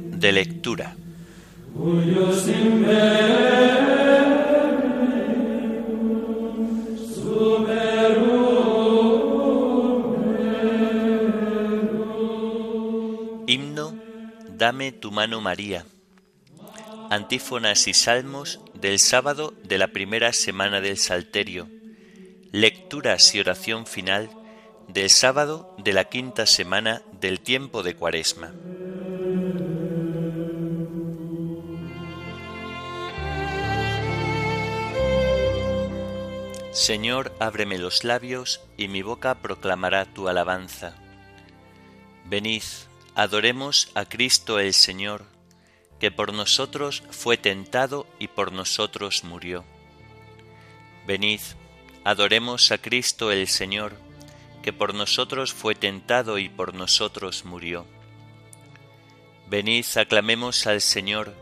De lectura. Himno Dame tu mano María. Antífonas y salmos del sábado de la primera semana del Salterio. Lecturas y oración final del sábado de la quinta semana del tiempo de Cuaresma. Señor, ábreme los labios y mi boca proclamará tu alabanza. Venid, adoremos a Cristo el Señor, que por nosotros fue tentado y por nosotros murió. Venid, adoremos a Cristo el Señor, que por nosotros fue tentado y por nosotros murió. Venid, aclamemos al Señor,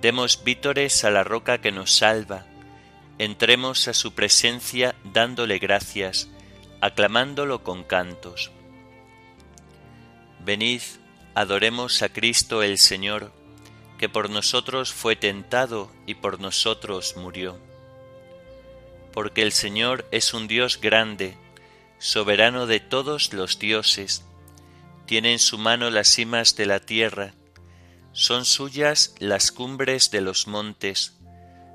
demos vítores a la roca que nos salva, entremos a su presencia dándole gracias, aclamándolo con cantos. Venid, adoremos a Cristo el Señor, que por nosotros fue tentado y por nosotros murió. Porque el Señor es un Dios grande, soberano de todos los dioses, tiene en su mano las cimas de la tierra, son suyas las cumbres de los montes,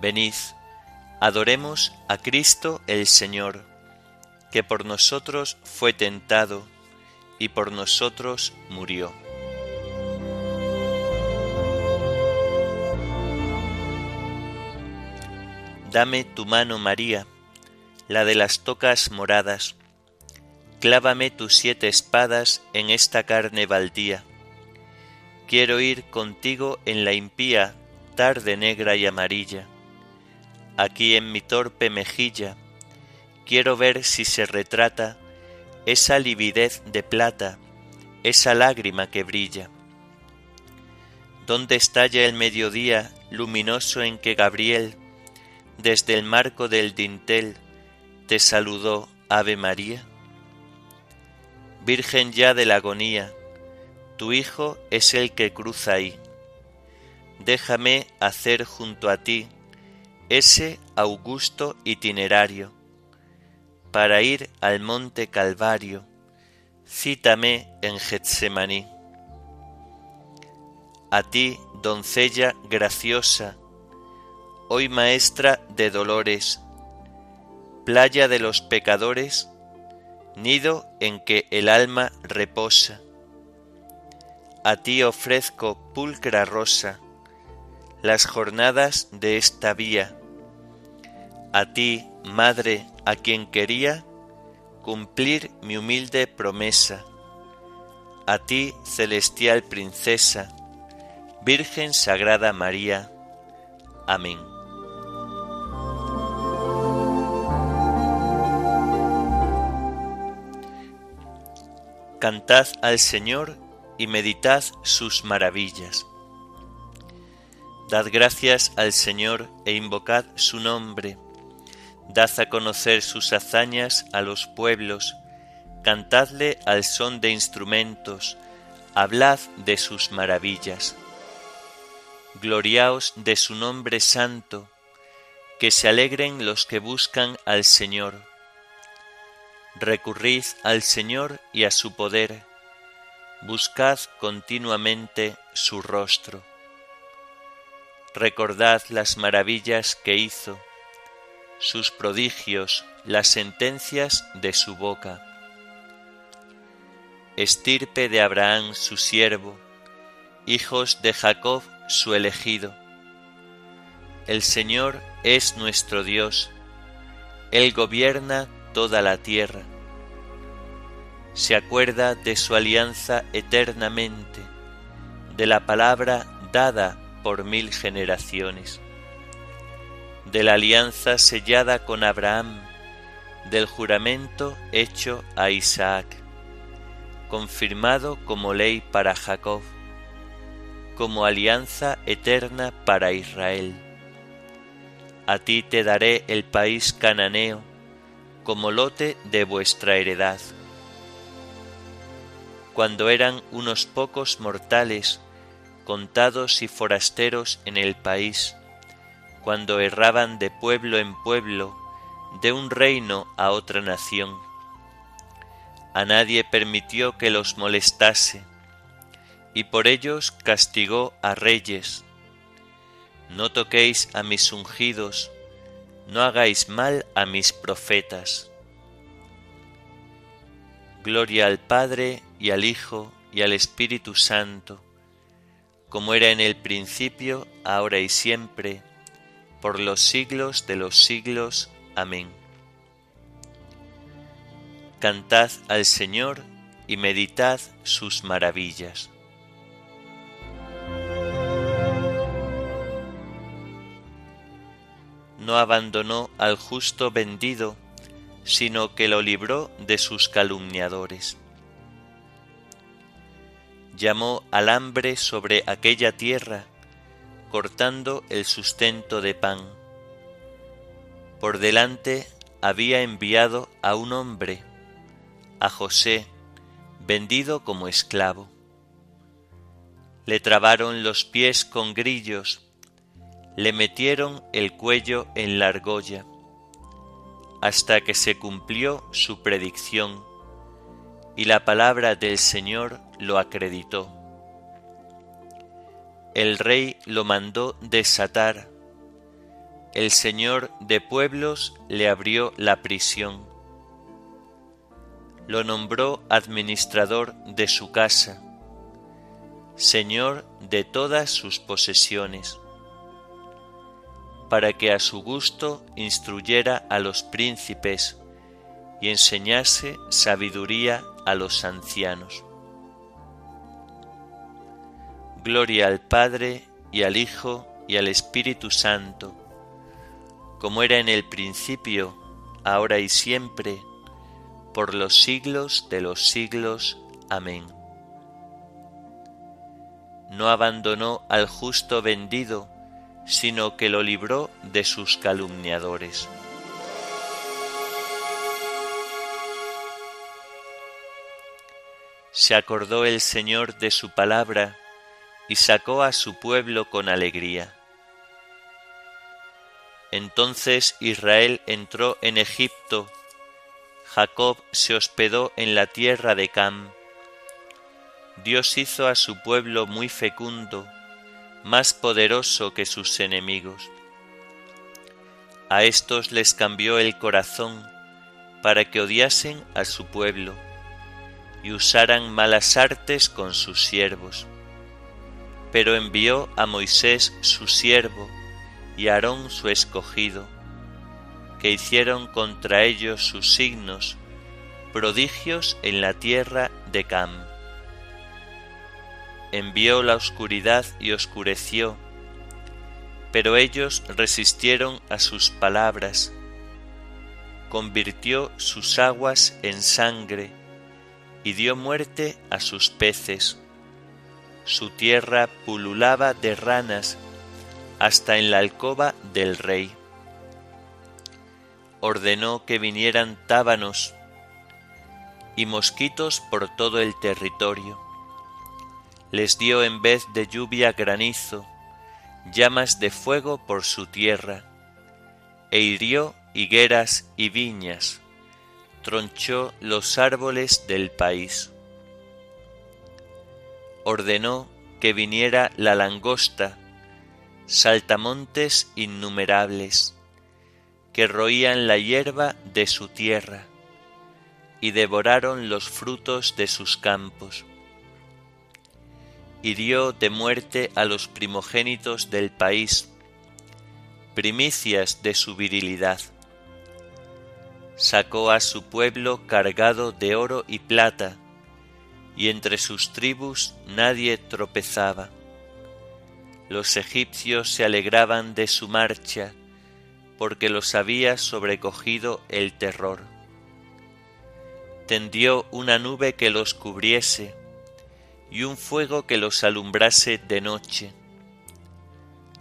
Venid, adoremos a Cristo el Señor, que por nosotros fue tentado y por nosotros murió. Dame tu mano, María, la de las tocas moradas. Clávame tus siete espadas en esta carne baldía. Quiero ir contigo en la impía tarde negra y amarilla. Aquí en mi torpe mejilla quiero ver si se retrata esa lividez de plata, esa lágrima que brilla. ¿Dónde estalla el mediodía luminoso en que Gabriel desde el marco del dintel te saludó Ave María? Virgen ya de la agonía, tu Hijo es el que cruza ahí. déjame hacer junto a ti ese augusto itinerario para ir al monte Calvario. Cítame en Getsemaní. A ti, doncella graciosa, hoy maestra de dolores, playa de los pecadores, nido en que el alma reposa. A ti ofrezco pulcra rosa las jornadas de esta vía. A ti, Madre, a quien quería cumplir mi humilde promesa. A ti, celestial princesa, Virgen Sagrada María. Amén. Cantad al Señor y meditad sus maravillas. Dad gracias al Señor e invocad su nombre. Dad a conocer sus hazañas a los pueblos. Cantadle al son de instrumentos. Hablad de sus maravillas. Gloriaos de su nombre santo. Que se alegren los que buscan al Señor Recurrid al Señor y a su poder, buscad continuamente su rostro. Recordad las maravillas que hizo, sus prodigios, las sentencias de su boca. Estirpe de Abraham su siervo, hijos de Jacob su elegido. El Señor es nuestro Dios, Él gobierna toda la tierra. Se acuerda de su alianza eternamente, de la palabra dada por mil generaciones, de la alianza sellada con Abraham, del juramento hecho a Isaac, confirmado como ley para Jacob, como alianza eterna para Israel. A ti te daré el país cananeo, como lote de vuestra heredad. Cuando eran unos pocos mortales, contados y forasteros en el país, cuando erraban de pueblo en pueblo, de un reino a otra nación. A nadie permitió que los molestase, y por ellos castigó a reyes. No toquéis a mis ungidos, no hagáis mal a mis profetas. Gloria al Padre y al Hijo y al Espíritu Santo, como era en el principio, ahora y siempre, por los siglos de los siglos. Amén. Cantad al Señor y meditad sus maravillas. no abandonó al justo vendido, sino que lo libró de sus calumniadores. Llamó al hambre sobre aquella tierra, cortando el sustento de pan. Por delante había enviado a un hombre, a José, vendido como esclavo. Le trabaron los pies con grillos, le metieron el cuello en la argolla, hasta que se cumplió su predicción, y la palabra del Señor lo acreditó. El rey lo mandó desatar, el Señor de pueblos le abrió la prisión, lo nombró administrador de su casa, Señor de todas sus posesiones para que a su gusto instruyera a los príncipes y enseñase sabiduría a los ancianos. Gloria al Padre y al Hijo y al Espíritu Santo, como era en el principio, ahora y siempre, por los siglos de los siglos. Amén. No abandonó al justo vendido, sino que lo libró de sus calumniadores. Se acordó el Señor de su palabra y sacó a su pueblo con alegría. Entonces Israel entró en Egipto, Jacob se hospedó en la tierra de Cam. Dios hizo a su pueblo muy fecundo, más poderoso que sus enemigos. A estos les cambió el corazón para que odiasen a su pueblo y usaran malas artes con sus siervos. Pero envió a Moisés su siervo y a Aarón su escogido, que hicieron contra ellos sus signos, prodigios en la tierra de Cam. Envió la oscuridad y oscureció, pero ellos resistieron a sus palabras. Convirtió sus aguas en sangre y dio muerte a sus peces. Su tierra pululaba de ranas hasta en la alcoba del rey. Ordenó que vinieran tábanos y mosquitos por todo el territorio. Les dio en vez de lluvia granizo, llamas de fuego por su tierra, e hirió higueras y viñas tronchó los árboles del país. Ordenó que viniera la langosta, saltamontes innumerables, que roían la hierba de su tierra y devoraron los frutos de sus campos. Hirió de muerte a los primogénitos del país, primicias de su virilidad sacó a su pueblo cargado de oro y plata, y entre sus tribus nadie tropezaba. Los egipcios se alegraban de su marcha, porque los había sobrecogido el terror. Tendió una nube que los cubriese, y un fuego que los alumbrase de noche.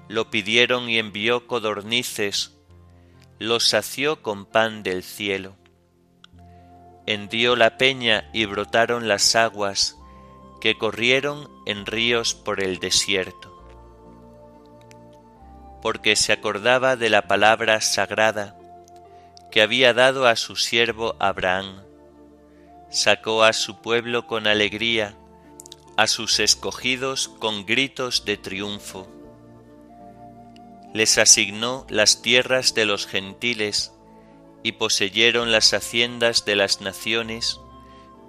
Lo pidieron y envió codornices, los sació con pan del cielo. Hendió la peña y brotaron las aguas que corrieron en ríos por el desierto. Porque se acordaba de la palabra sagrada que había dado a su siervo Abraham. Sacó a su pueblo con alegría, a sus escogidos con gritos de triunfo les asignó las tierras de los gentiles y poseyeron las haciendas de las naciones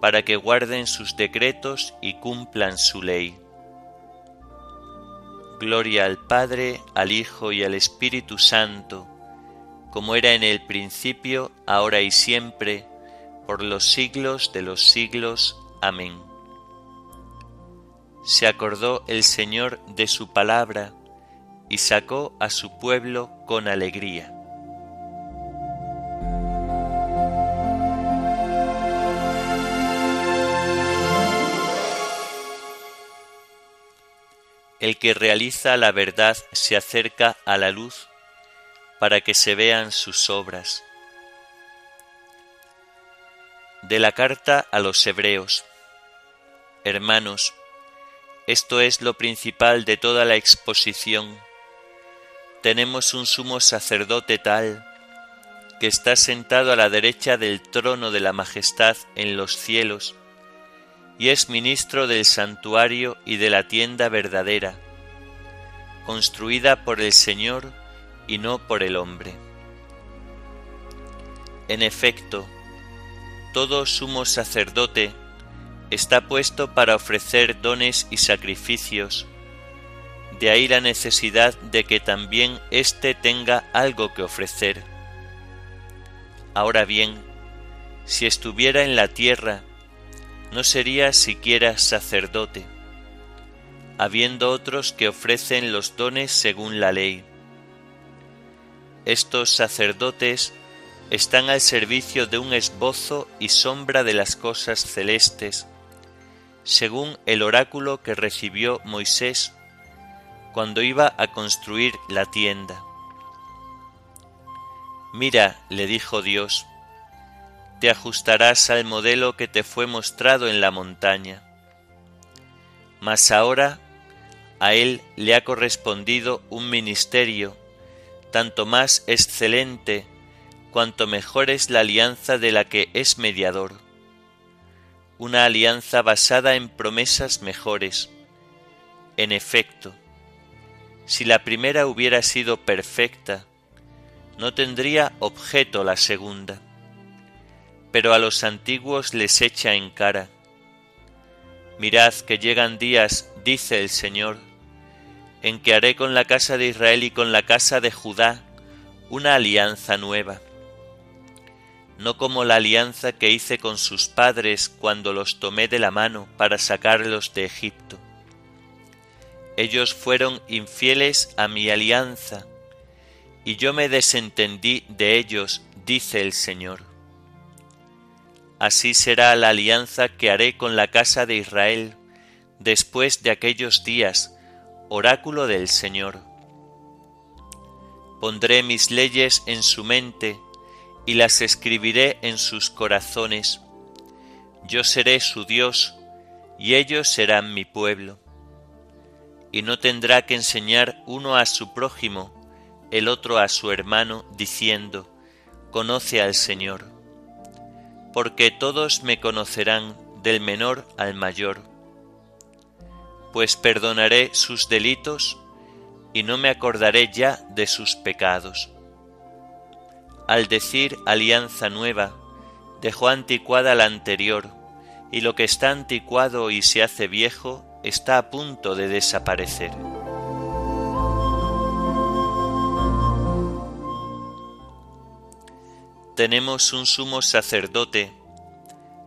para que guarden sus decretos y cumplan su ley. Gloria al Padre, al Hijo y al Espíritu Santo, como era en el principio, ahora y siempre, por los siglos de los siglos. Amén. Se acordó el Señor de su palabra, y sacó a su pueblo con alegría. El que realiza la verdad se acerca a la luz para que se vean sus obras. De la carta a los Hebreos Hermanos, esto es lo principal de toda la exposición tenemos un sumo sacerdote tal, que está sentado a la derecha del trono de la majestad en los cielos, y es ministro del santuario y de la tienda verdadera, construida por el Señor y no por el hombre. En efecto, todo sumo sacerdote está puesto para ofrecer dones y sacrificios, de ahí la necesidad de que también éste tenga algo que ofrecer. Ahora bien, si estuviera en la tierra, no sería siquiera sacerdote, habiendo otros que ofrecen los dones según la ley. Estos sacerdotes están al servicio de un esbozo y sombra de las cosas celestes, según el oráculo que recibió Moisés cuando iba a construir la tienda. Mira, le dijo Dios, te ajustarás al modelo que te fue mostrado en la montaña. Mas ahora a él le ha correspondido un ministerio tanto más excelente cuanto mejor es la alianza de la que es mediador, una alianza basada en promesas mejores. En efecto, si la primera hubiera sido perfecta, no tendría objeto la segunda, pero a los antiguos les echa en cara. Mirad que llegan días, dice el Señor, en que haré con la casa de Israel y con la casa de Judá una alianza nueva, no como la alianza que hice con sus padres cuando los tomé de la mano para sacarlos de Egipto. Ellos fueron infieles a mi alianza, y yo me desentendí de ellos, dice el Señor. Así será la alianza que haré con la casa de Israel después de aquellos días, oráculo del Señor. Pondré mis leyes en su mente y las escribiré en sus corazones. Yo seré su Dios y ellos serán mi pueblo. Y no tendrá que enseñar uno a su prójimo, el otro a su hermano, diciendo, Conoce al Señor. Porque todos me conocerán del menor al mayor pues perdonaré sus delitos y no me acordaré ya de sus pecados. Al decir alianza nueva, dejó anticuada la anterior, y lo que está anticuado y se hace viejo está a punto de desaparecer. Tenemos un sumo sacerdote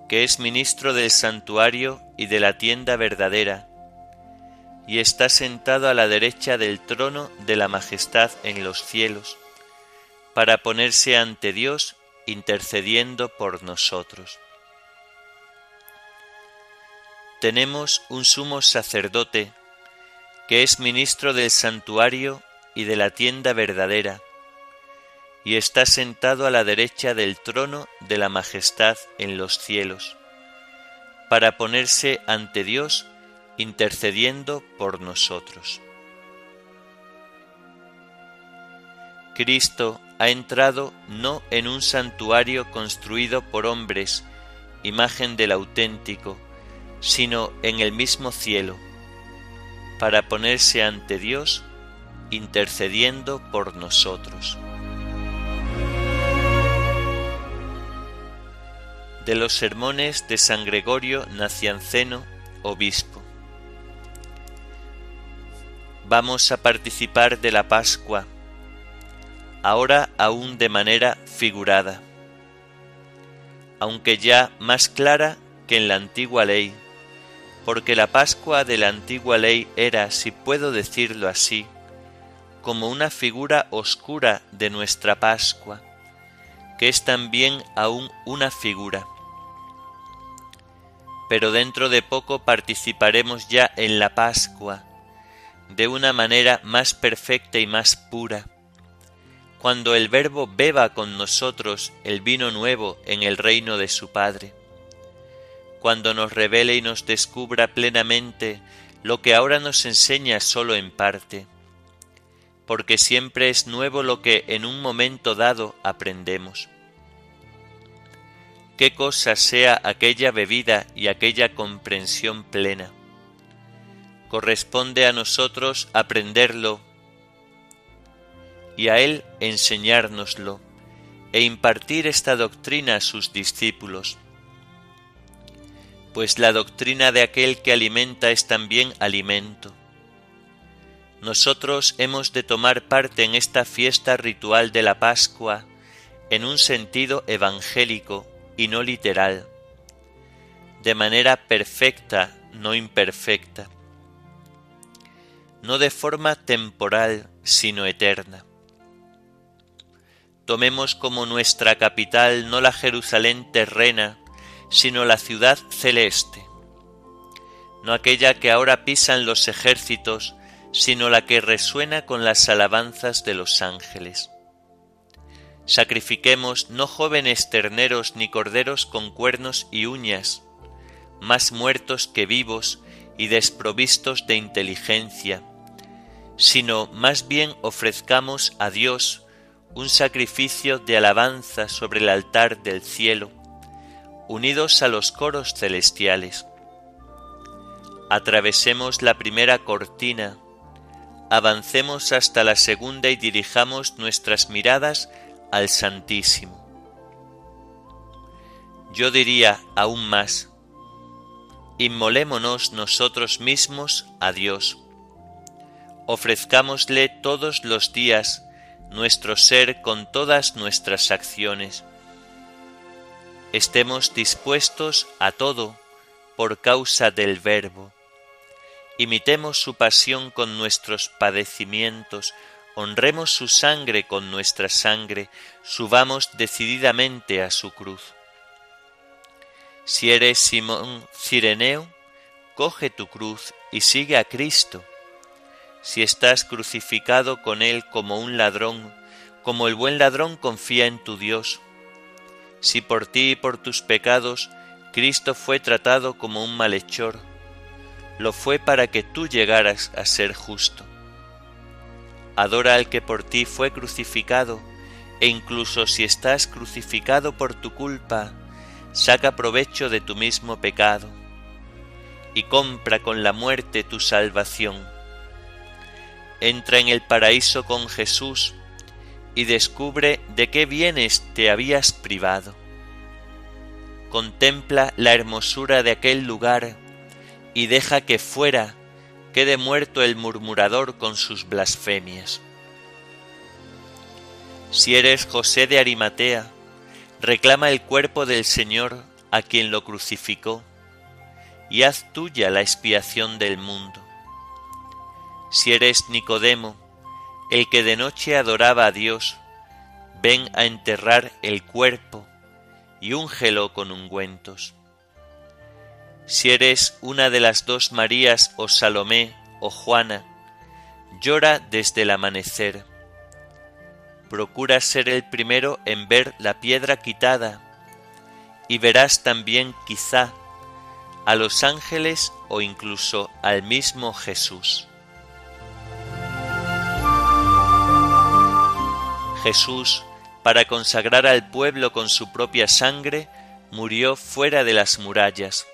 que es ministro del santuario y de la tienda verdadera, y está sentado a la derecha del trono de la majestad en los cielos, para ponerse ante Dios intercediendo por nosotros. Tenemos un sumo sacerdote que es ministro del santuario y de la tienda verdadera, y está sentado a la derecha del trono de la majestad en los cielos, para ponerse ante Dios intercediendo por nosotros. Cristo ha entrado no en un santuario construido por hombres, imagen del auténtico, sino en el mismo cielo, para ponerse ante Dios intercediendo por nosotros. De los sermones de San Gregorio Nacianceno, obispo vamos a participar de la Pascua, ahora aún de manera figurada, aunque ya más clara que en la antigua ley, porque la Pascua de la antigua ley era, si puedo decirlo así, como una figura oscura de nuestra Pascua, que es también aún una figura. Pero dentro de poco participaremos ya en la Pascua, de una manera más perfecta y más pura. Cuando el Verbo beba con nosotros el vino nuevo en el reino de su Padre. Cuando nos revele y nos descubra plenamente lo que ahora nos enseña solo en parte. Porque siempre es nuevo lo que en un momento dado aprendemos. Qué cosa sea aquella bebida y aquella comprensión plena corresponde a nosotros aprenderlo y a Él enseñárnoslo e impartir esta doctrina a sus discípulos. Pues la doctrina de aquel que alimenta es también alimento. Nosotros hemos de tomar parte en esta fiesta ritual de la Pascua en un sentido evangélico y no literal, de manera perfecta, no imperfecta no de forma temporal, sino eterna. Tomemos como nuestra capital no la Jerusalén terrena, sino la ciudad celeste, no aquella que ahora pisan los ejércitos, sino la que resuena con las alabanzas de los ángeles. Sacrifiquemos no jóvenes terneros ni corderos con cuernos y uñas, más muertos que vivos y desprovistos de inteligencia, sino más bien ofrezcamos a Dios un sacrificio de alabanza sobre el altar del cielo, unidos a los coros celestiales. Atravesemos la primera cortina, avancemos hasta la segunda y dirijamos nuestras miradas al Santísimo. Yo diría aún más, inmolémonos nosotros mismos a Dios. Ofrezcámosle todos los días nuestro ser con todas nuestras acciones. Estemos dispuestos a todo por causa del Verbo. Imitemos su pasión con nuestros padecimientos, honremos su sangre con nuestra sangre, subamos decididamente a su cruz. Si eres Simón Cireneo, coge tu cruz y sigue a Cristo. Si estás crucificado con Él como un ladrón, como el buen ladrón confía en tu Dios. Si por ti y por tus pecados Cristo fue tratado como un malhechor, lo fue para que tú llegaras a ser justo. Adora al que por ti fue crucificado, e incluso si estás crucificado por tu culpa, saca provecho de tu mismo pecado y compra con la muerte tu salvación. Entra en el paraíso con Jesús y descubre de qué bienes te habías privado. Contempla la hermosura de aquel lugar y deja que fuera quede muerto el murmurador con sus blasfemias. Si eres José de Arimatea, reclama el cuerpo del Señor a quien lo crucificó, y haz tuya la expiación del mundo. Si eres Nicodemo, el que de noche adoraba a Dios, ven a enterrar el cuerpo y úngelo con ungüentos. Si eres una de las dos Marías o Salomé o Juana, llora desde el amanecer procura ser el primero en ver la piedra quitada, y verás también quizá a los ángeles o incluso al mismo Jesús. Jesús, para consagrar al pueblo con su propia sangre, murió fuera de las murallas.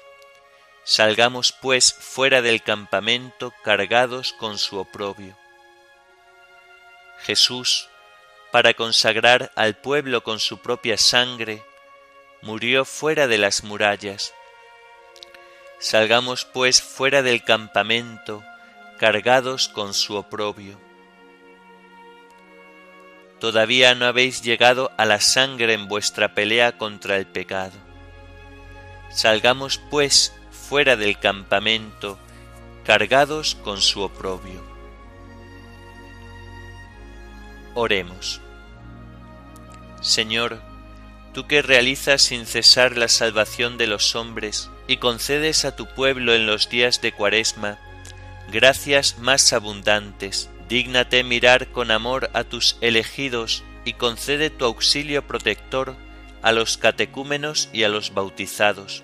Salgamos pues fuera del campamento cargados con su oprobio. Jesús, para consagrar al pueblo con su propia sangre, murió fuera de las murallas. Salgamos pues fuera del campamento, cargados con su oprobio. Todavía no habéis llegado a la sangre en vuestra pelea contra el pecado. Salgamos pues fuera del campamento, cargados con su oprobio. Oremos. Señor, tú que realizas sin cesar la salvación de los hombres y concedes a tu pueblo en los días de Cuaresma gracias más abundantes, dígnate mirar con amor a tus elegidos y concede tu auxilio protector a los catecúmenos y a los bautizados.